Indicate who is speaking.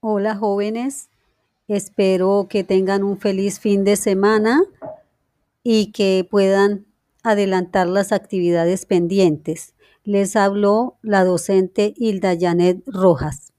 Speaker 1: Hola jóvenes, espero que tengan un feliz fin de semana y que puedan adelantar las actividades pendientes. Les habló la docente Hilda Janet Rojas.